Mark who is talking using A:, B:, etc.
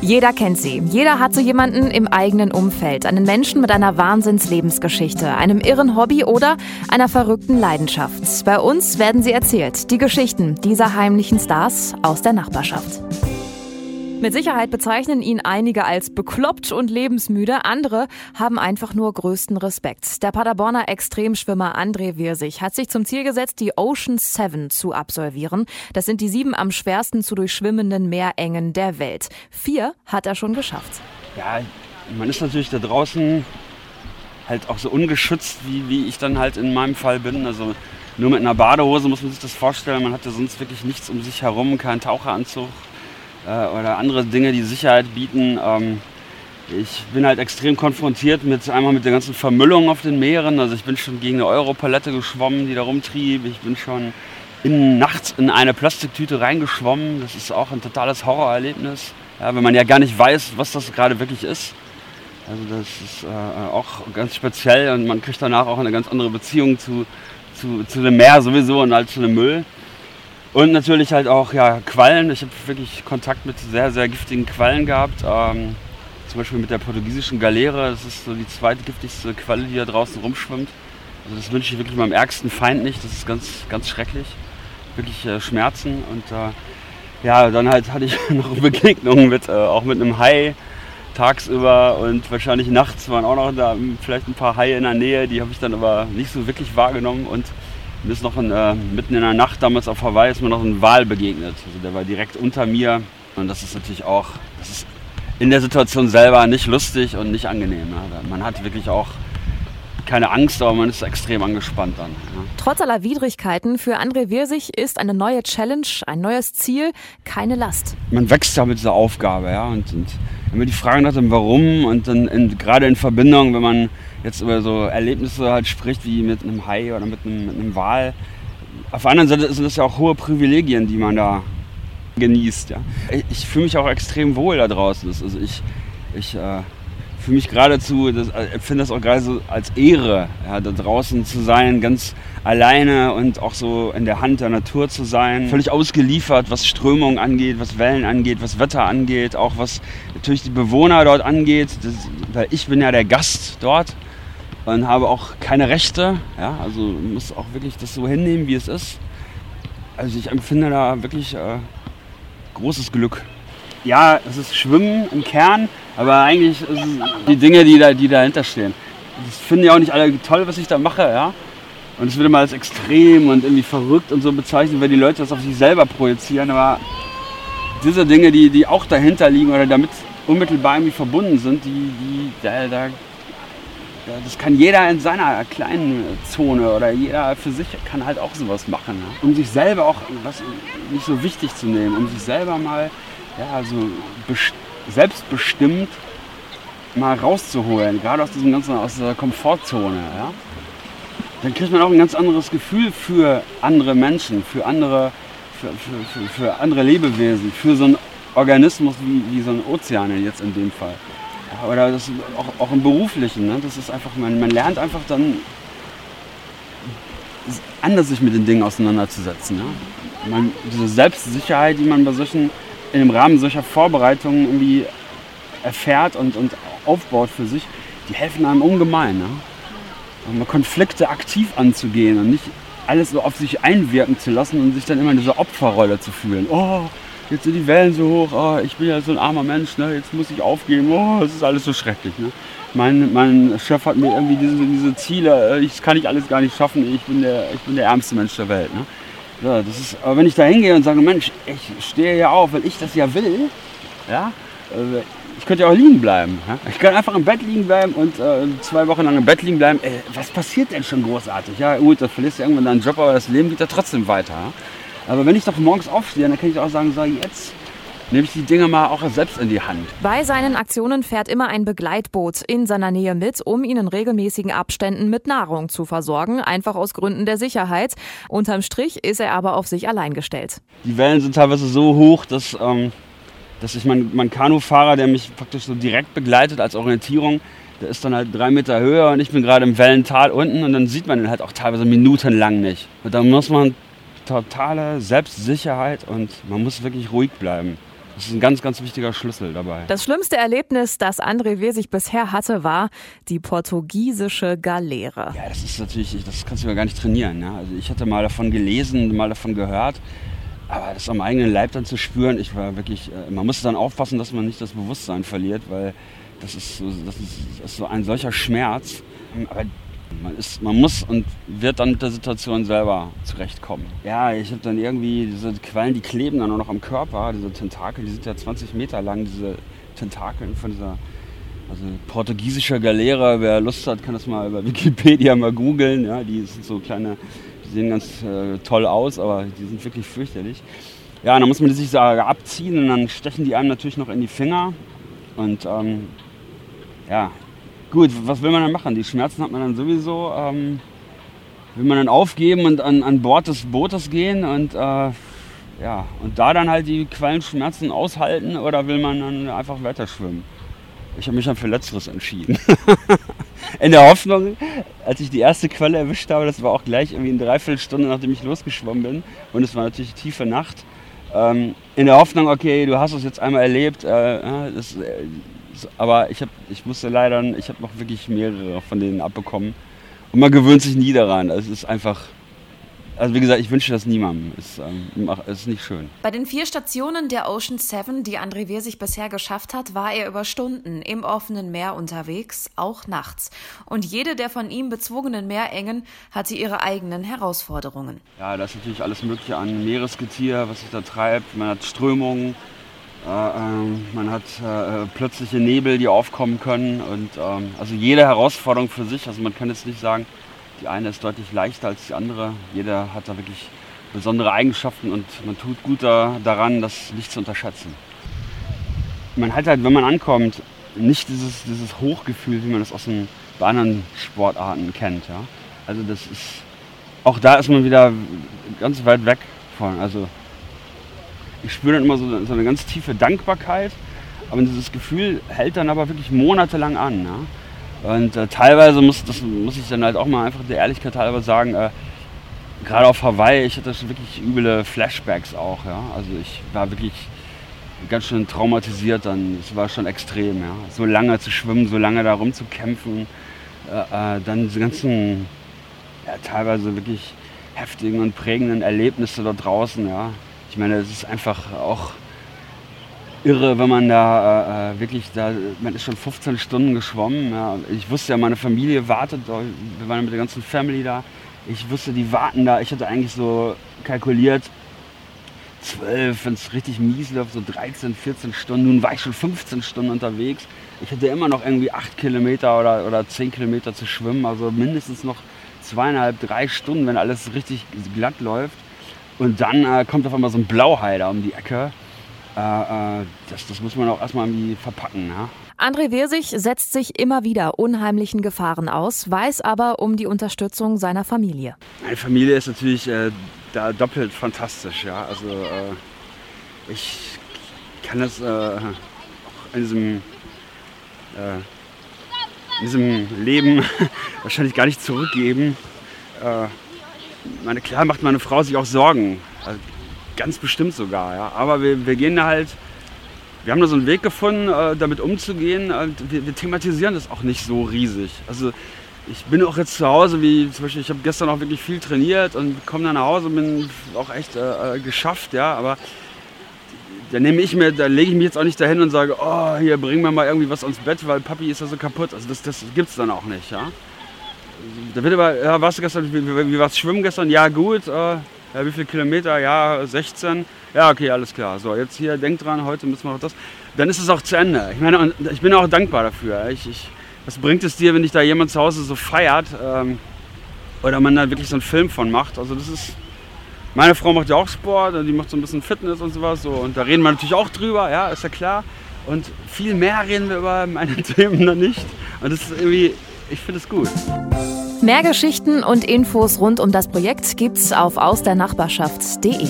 A: Jeder kennt sie. Jeder hat so jemanden im eigenen Umfeld. Einen Menschen mit einer Wahnsinnslebensgeschichte, einem irren Hobby oder einer verrückten Leidenschaft. Bei uns werden sie erzählt. Die Geschichten dieser heimlichen Stars aus der Nachbarschaft. Mit Sicherheit bezeichnen ihn einige als bekloppt und lebensmüde, andere haben einfach nur größten Respekt. Der Paderborner Extremschwimmer André Wirsig hat sich zum Ziel gesetzt, die Ocean Seven zu absolvieren. Das sind die sieben am schwersten zu durchschwimmenden Meerengen der Welt. Vier hat er schon geschafft.
B: Ja, man ist natürlich da draußen halt auch so ungeschützt, wie, wie ich dann halt in meinem Fall bin. Also nur mit einer Badehose muss man sich das vorstellen. Man hatte sonst wirklich nichts um sich herum, keinen Taucheranzug, oder andere Dinge, die Sicherheit bieten. Ähm, ich bin halt extrem konfrontiert mit einmal mit der ganzen Vermüllung auf den Meeren. Also ich bin schon gegen eine Europalette geschwommen, die da rumtrieb. Ich bin schon in, nachts in eine Plastiktüte reingeschwommen. Das ist auch ein totales Horrorerlebnis. Ja, wenn man ja gar nicht weiß, was das gerade wirklich ist. Also das ist äh, auch ganz speziell und man kriegt danach auch eine ganz andere Beziehung zu, zu, zu dem Meer sowieso und halt zu dem Müll. Und natürlich halt auch ja, Quallen. Ich habe wirklich Kontakt mit sehr, sehr giftigen Quallen gehabt. Ähm, zum Beispiel mit der portugiesischen Galera. Das ist so die zweitgiftigste Qualle, die da draußen rumschwimmt. Also das wünsche ich wirklich meinem ärgsten Feind nicht. Das ist ganz, ganz schrecklich. Wirklich äh, Schmerzen. Und äh, ja, dann halt hatte ich noch Begegnungen mit, äh, auch mit einem Hai tagsüber und wahrscheinlich nachts waren auch noch da vielleicht ein paar Haie in der Nähe. Die habe ich dann aber nicht so wirklich wahrgenommen. Und mir ist noch ein, äh, mitten in der Nacht damals auf Hawaii ist mir noch ein Wal begegnet. Also der war direkt unter mir. Und das ist natürlich auch, das ist in der Situation selber nicht lustig und nicht angenehm. Ja. Man hat wirklich auch keine Angst, aber man ist extrem angespannt dann. Ja.
A: Trotz aller Widrigkeiten für André Wirsig ist eine neue Challenge, ein neues Ziel, keine Last.
B: Man wächst ja mit dieser Aufgabe, ja. Und, und wenn man die Frage nach dem Warum und dann in, gerade in Verbindung, wenn man jetzt über so Erlebnisse halt spricht, wie mit einem Hai oder mit einem, mit einem Wal. Auf der anderen Seite sind das ja auch hohe Privilegien, die man da genießt. Ja. Ich, ich fühle mich auch extrem wohl da draußen. Also ich, ich äh, fühle mich geradezu, das, äh, empfinde das auch gerade so als Ehre, ja, da draußen zu sein, ganz alleine und auch so in der Hand der Natur zu sein. Völlig ausgeliefert, was Strömung angeht, was Wellen angeht, was Wetter angeht, auch was natürlich die Bewohner dort angeht. Das, weil ich bin ja der Gast dort und habe auch keine Rechte. Ja, also muss auch wirklich das so hinnehmen, wie es ist. Also ich empfinde da wirklich äh, großes Glück. Ja, es ist Schwimmen im Kern, aber eigentlich ist es die Dinge, die, da, die dahinter stehen. Das finden ja auch nicht alle toll, was ich da mache. Ja? Und es wird immer als extrem und irgendwie verrückt und so bezeichnet, weil die Leute das auf sich selber projizieren. Aber diese Dinge, die, die auch dahinter liegen oder damit unmittelbar irgendwie verbunden sind, die, die, da, da das kann jeder in seiner kleinen Zone oder jeder für sich kann halt auch sowas machen. Ne? Um sich selber auch was nicht so wichtig zu nehmen, um sich selber mal ja, so selbstbestimmt mal rauszuholen, gerade aus diesem ganzen aus der Komfortzone. Ja? Dann kriegt man auch ein ganz anderes Gefühl für andere Menschen, für andere, für, für, für, für andere Lebewesen, für so einen Organismus wie, wie so ein Ozean jetzt in dem Fall oder das auch, auch im Beruflichen. Ne? Das ist einfach, man, man lernt einfach dann anders sich mit den Dingen auseinanderzusetzen. Ja? Man, diese Selbstsicherheit, die man bei solchen, in dem Rahmen solcher Vorbereitungen irgendwie erfährt und, und aufbaut für sich, die helfen einem ungemein. Ne? Und Konflikte aktiv anzugehen und nicht alles so auf sich einwirken zu lassen und sich dann immer in dieser Opferrolle zu fühlen. Oh, jetzt sind die Wellen so hoch, oh, ich bin ja so ein armer Mensch, ne, jetzt muss ich aufgeben, oh, es ist alles so schrecklich. Ne. Mein, mein Chef hat mir irgendwie diese, diese Ziele, äh, kann ich alles gar nicht schaffen, ich bin der, ich bin der ärmste Mensch der Welt. Ne. Ja, das ist, aber wenn ich da hingehe und sage, Mensch, ich stehe ja auf, weil ich das ja will, ja, äh, ich könnte ja auch liegen bleiben. Ja? Ich kann einfach im Bett liegen bleiben und äh, zwei Wochen lang im Bett liegen bleiben. Ey, was passiert denn schon großartig? Ja, gut, da verlierst du irgendwann deinen Job, aber das Leben geht ja trotzdem weiter. Ja? Aber wenn ich doch morgens aufstehe, dann kann ich auch sagen, so jetzt nehme ich die Dinge mal auch selbst in die Hand.
A: Bei seinen Aktionen fährt immer ein Begleitboot in seiner Nähe mit, um ihn in regelmäßigen Abständen mit Nahrung zu versorgen, einfach aus Gründen der Sicherheit. Unterm Strich ist er aber auf sich allein gestellt.
B: Die Wellen sind teilweise so hoch, dass, ähm, dass ich mein, mein Kanufahrer, der mich praktisch so direkt begleitet als Orientierung, der ist dann halt drei Meter höher und ich bin gerade im Wellental unten und dann sieht man den halt auch teilweise minutenlang nicht. Und da muss man totale Selbstsicherheit und man muss wirklich ruhig bleiben. Das ist ein ganz, ganz wichtiger Schlüssel dabei.
A: Das schlimmste Erlebnis, das André Wesig bisher hatte, war die portugiesische Galeere.
B: Ja, das ist natürlich, das kannst du ja gar nicht trainieren. Ja? Also ich hatte mal davon gelesen, mal davon gehört, aber das am eigenen Leib dann zu spüren, ich war wirklich, äh, man muss dann aufpassen, dass man nicht das Bewusstsein verliert, weil das ist so, das ist, das ist so ein solcher Schmerz. Aber man, ist, man muss und wird dann mit der Situation selber zurechtkommen. Ja, ich habe dann irgendwie diese Quallen, die kleben dann auch noch am Körper, diese Tentakel, die sind ja 20 Meter lang, diese Tentakeln von dieser also portugiesischer Galeere. Wer Lust hat, kann das mal über Wikipedia mal googeln. Ja, die sind so kleine, die sehen ganz äh, toll aus, aber die sind wirklich fürchterlich. Ja, dann muss man die sich so abziehen und dann stechen die einem natürlich noch in die Finger. Und ähm, ja, gut, was will man dann machen? Die Schmerzen hat man dann sowieso. Ähm, will man dann aufgeben und an, an Bord des Bootes gehen und äh, ja, und da dann halt die Quallenschmerzen aushalten oder will man dann einfach weiter schwimmen? Ich habe mich dann für Letzteres entschieden. In der Hoffnung, als ich die erste Quelle erwischt habe, das war auch gleich irgendwie eine Dreiviertelstunde, nachdem ich losgeschwommen bin. Und es war natürlich tiefe Nacht. Ähm, in der Hoffnung, okay, du hast es jetzt einmal erlebt, äh, das, äh, aber ich, hab, ich musste leider, ich habe noch wirklich mehrere von denen abbekommen. Und man gewöhnt sich nie daran. Es ist einfach, also wie gesagt, ich wünsche das niemandem. Es ähm, ist nicht schön.
A: Bei den vier Stationen der Ocean Seven, die André Wehr sich bisher geschafft hat, war er über Stunden im offenen Meer unterwegs, auch nachts. Und jede der von ihm bezwungenen Meerengen hatte ihre eigenen Herausforderungen.
B: Ja, da ist natürlich alles Mögliche an Meeresgetier, was sich da treibt. Man hat Strömungen, man hat äh, plötzliche Nebel, die aufkommen können. Und ähm, also jede Herausforderung für sich. Also man kann jetzt nicht sagen, die eine ist deutlich leichter als die andere. Jeder hat da wirklich besondere Eigenschaften und man tut gut da, daran, das nicht zu unterschätzen. Man hat halt, wenn man ankommt, nicht dieses, dieses Hochgefühl, wie man das aus den bei anderen Sportarten kennt. Ja? Also das ist, auch da ist man wieder ganz weit weg von. Also ich spüre dann immer so, so, eine ganz tiefe Dankbarkeit, aber dieses Gefühl hält dann aber wirklich monatelang an. Ja? Und äh, teilweise muss, das muss ich dann halt auch mal einfach der Ehrlichkeit halber sagen, äh, gerade auf Hawaii, ich hatte schon wirklich üble Flashbacks auch. Ja? Also ich war wirklich ganz schön traumatisiert dann. Es war schon extrem. Ja? So lange zu schwimmen, so lange da rumzukämpfen, äh, äh, dann diese ganzen ja, teilweise wirklich heftigen und prägenden Erlebnisse da draußen. Ja? Ich meine, es ist einfach auch irre, wenn man da äh, wirklich da, man ist schon 15 Stunden geschwommen. Ja. Ich wusste ja, meine Familie wartet, wir waren mit der ganzen Family da. Ich wusste, die warten da. Ich hatte eigentlich so kalkuliert, 12, wenn es richtig mies läuft, so 13, 14 Stunden. Nun war ich schon 15 Stunden unterwegs. Ich hatte immer noch irgendwie 8 Kilometer oder, oder 10 Kilometer zu schwimmen, also mindestens noch zweieinhalb, drei Stunden, wenn alles richtig glatt läuft. Und dann äh, kommt auf einmal so ein Blauheider um die Ecke äh, äh, das, das, muss man auch erstmal irgendwie verpacken. Ja?
A: André Wirsig setzt sich immer wieder unheimlichen Gefahren aus, weiß aber um die Unterstützung seiner Familie.
B: Meine Familie ist natürlich äh, da doppelt fantastisch. Ja? Also äh, ich kann das äh, in diesem, äh, in diesem Leben wahrscheinlich gar nicht zurückgeben. Meine, klar macht meine Frau sich auch Sorgen. Also, Ganz bestimmt sogar, ja. Aber wir, wir gehen halt, wir haben da so einen Weg gefunden, äh, damit umzugehen. Und wir, wir, thematisieren das auch nicht so riesig. Also ich bin auch jetzt zu Hause, wie zum Beispiel, ich habe gestern auch wirklich viel trainiert und komme dann nach Hause und bin auch echt äh, äh, geschafft, ja. Aber da nehme ich mir, da lege ich mich jetzt auch nicht dahin und sage, oh, hier bring mir mal irgendwie was ans Bett, weil Papi ist ja so kaputt. Also das, das gibt es dann auch nicht, ja. Da wird aber, ja, warst du gestern, wie, wie, wie war's schwimmen gestern? Ja, gut. Äh, ja, wie viele Kilometer? Ja, 16. Ja, okay, alles klar. So, jetzt hier, denkt dran, heute müssen wir noch das. Dann ist es auch zu Ende. Ich meine, und ich bin auch dankbar dafür. Ich, ich, was bringt es dir, wenn dich da jemand zu Hause so feiert ähm, oder man da wirklich so einen Film von macht? Also das ist, meine Frau macht ja auch Sport, die macht so ein bisschen Fitness und sowas. So, und da reden wir natürlich auch drüber, ja, ist ja klar. Und viel mehr reden wir über meine Themen noch nicht. Und das ist irgendwie, ich finde es gut.
A: Mehr Geschichten und Infos rund um das Projekt gibt's auf ausdernachbarschaft.de.